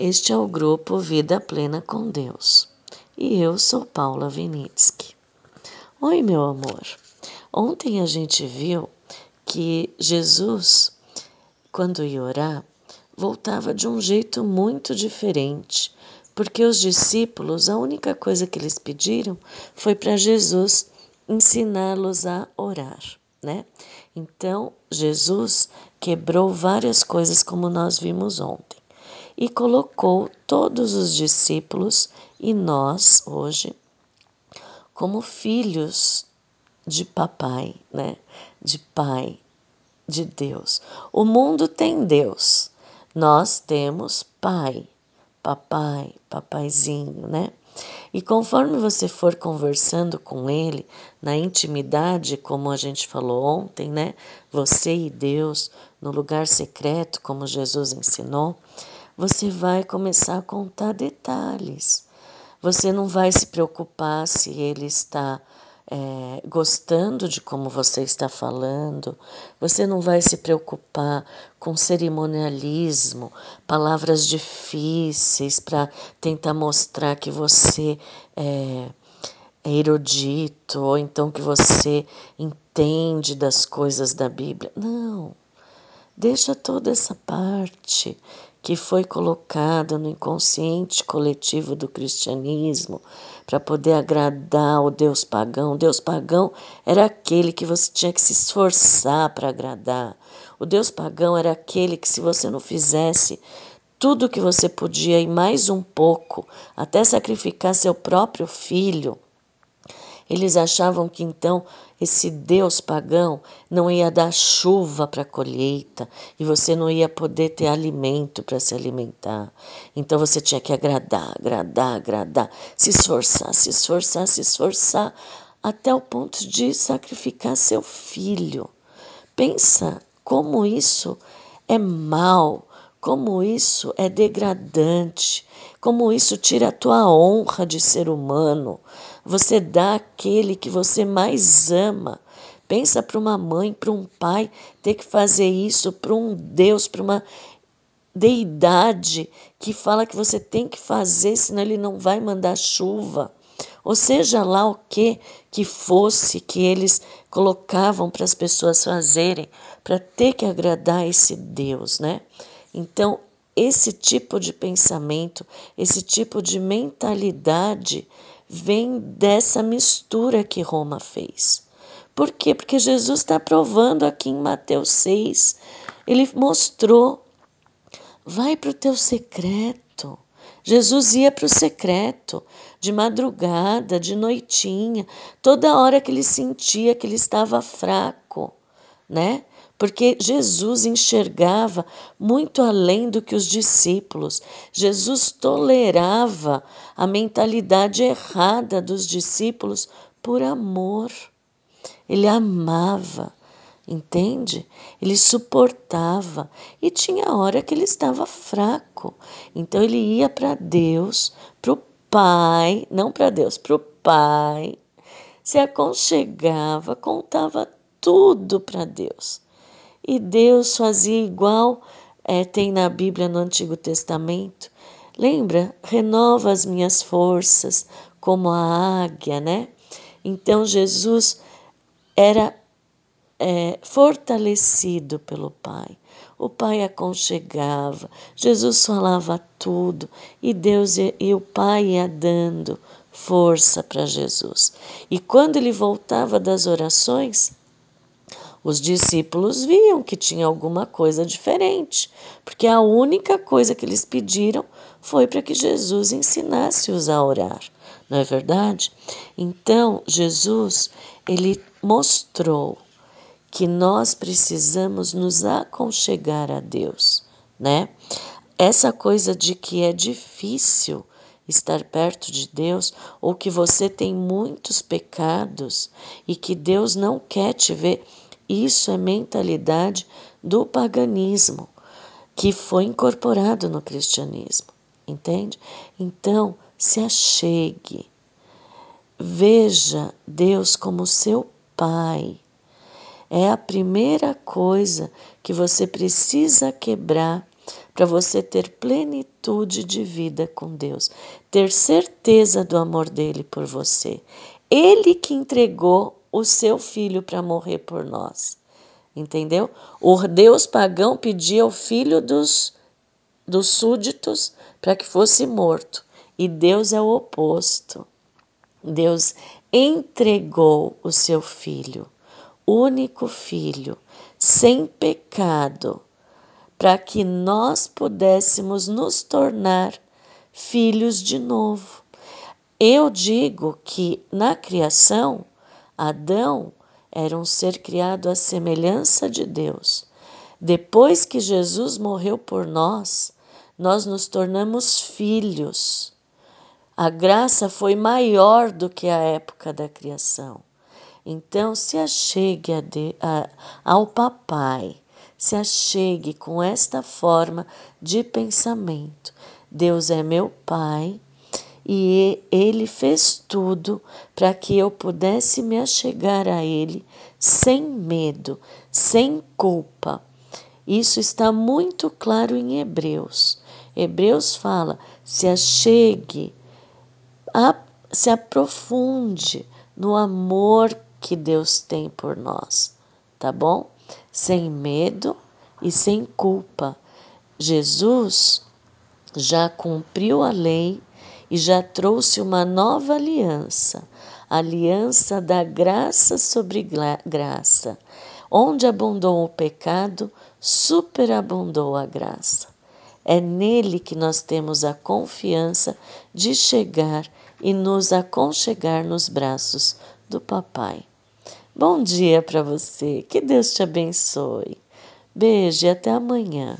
Este é o grupo Vida Plena com Deus. E eu sou Paula Vinitsky. Oi, meu amor. Ontem a gente viu que Jesus, quando ia orar, voltava de um jeito muito diferente, porque os discípulos, a única coisa que eles pediram foi para Jesus ensiná-los a orar, né? Então, Jesus quebrou várias coisas como nós vimos ontem e colocou todos os discípulos e nós hoje como filhos de papai, né? De pai, de Deus. O mundo tem Deus. Nós temos pai, papai, papaizinho, né? E conforme você for conversando com ele na intimidade, como a gente falou ontem, né? Você e Deus no lugar secreto, como Jesus ensinou, você vai começar a contar detalhes. Você não vai se preocupar se ele está é, gostando de como você está falando, você não vai se preocupar com cerimonialismo, palavras difíceis para tentar mostrar que você é, é erudito ou então que você entende das coisas da Bíblia. Não. Deixa toda essa parte que foi colocada no inconsciente coletivo do cristianismo para poder agradar o Deus pagão. O Deus pagão era aquele que você tinha que se esforçar para agradar. O Deus pagão era aquele que, se você não fizesse tudo o que você podia e mais um pouco, até sacrificar seu próprio filho, eles achavam que então esse Deus pagão não ia dar chuva para a colheita e você não ia poder ter alimento para se alimentar. Então você tinha que agradar, agradar, agradar, se esforçar, se esforçar, se esforçar, até o ponto de sacrificar seu filho. Pensa como isso é mal, como isso é degradante, como isso tira a tua honra de ser humano. Você dá aquele que você mais ama. Pensa para uma mãe, para um pai ter que fazer isso para um Deus, para uma deidade que fala que você tem que fazer, senão ele não vai mandar chuva. Ou seja lá o que que fosse que eles colocavam para as pessoas fazerem para ter que agradar esse Deus, né? Então, esse tipo de pensamento, esse tipo de mentalidade vem dessa mistura que Roma fez. Por quê? Porque Jesus está provando aqui em Mateus 6. Ele mostrou: vai para o teu secreto. Jesus ia para o secreto, de madrugada, de noitinha, toda hora que ele sentia que ele estava fraco, né? Porque Jesus enxergava muito além do que os discípulos. Jesus tolerava a mentalidade errada dos discípulos por amor. Ele amava, entende? Ele suportava e tinha hora que ele estava fraco. Então ele ia para Deus, para o Pai, não para Deus, para o Pai, se aconchegava, contava tudo para Deus. E Deus fazia igual é, tem na Bíblia no Antigo Testamento. Lembra? Renova as minhas forças como a águia, né? Então Jesus era é, fortalecido pelo Pai. O Pai aconchegava, Jesus falava tudo e Deus e, e o Pai ia dando força para Jesus. E quando ele voltava das orações, os discípulos viam que tinha alguma coisa diferente, porque a única coisa que eles pediram foi para que Jesus ensinasse-os a orar, não é verdade? Então, Jesus, ele mostrou que nós precisamos nos aconchegar a Deus, né? Essa coisa de que é difícil estar perto de Deus ou que você tem muitos pecados e que Deus não quer te ver isso é mentalidade do paganismo que foi incorporado no cristianismo, entende? Então, se achegue, veja Deus como seu Pai. É a primeira coisa que você precisa quebrar para você ter plenitude de vida com Deus, ter certeza do amor dele por você. Ele que entregou o seu filho para morrer por nós. Entendeu? O Deus pagão pedia o filho dos, dos súditos para que fosse morto. E Deus é o oposto. Deus entregou o seu filho, único filho, sem pecado, para que nós pudéssemos nos tornar filhos de novo. Eu digo que na criação, Adão era um ser criado à semelhança de Deus. Depois que Jesus morreu por nós, nós nos tornamos filhos. A graça foi maior do que a época da criação. Então, se achegue a de, a, ao Papai, se achegue com esta forma de pensamento. Deus é meu Pai e Ele fez tudo para que eu pudesse me achegar a Ele sem medo, sem culpa. Isso está muito claro em Hebreus. Hebreus fala: se achegue, a, se aprofunde no amor que Deus tem por nós, tá bom? Sem medo e sem culpa. Jesus já cumpriu a lei e já trouxe uma nova aliança, aliança da graça sobre graça. Onde abundou o pecado, superabundou a graça. É nele que nós temos a confiança de chegar e nos aconchegar nos braços do Papai. Bom dia para você, que Deus te abençoe. Beijo e até amanhã.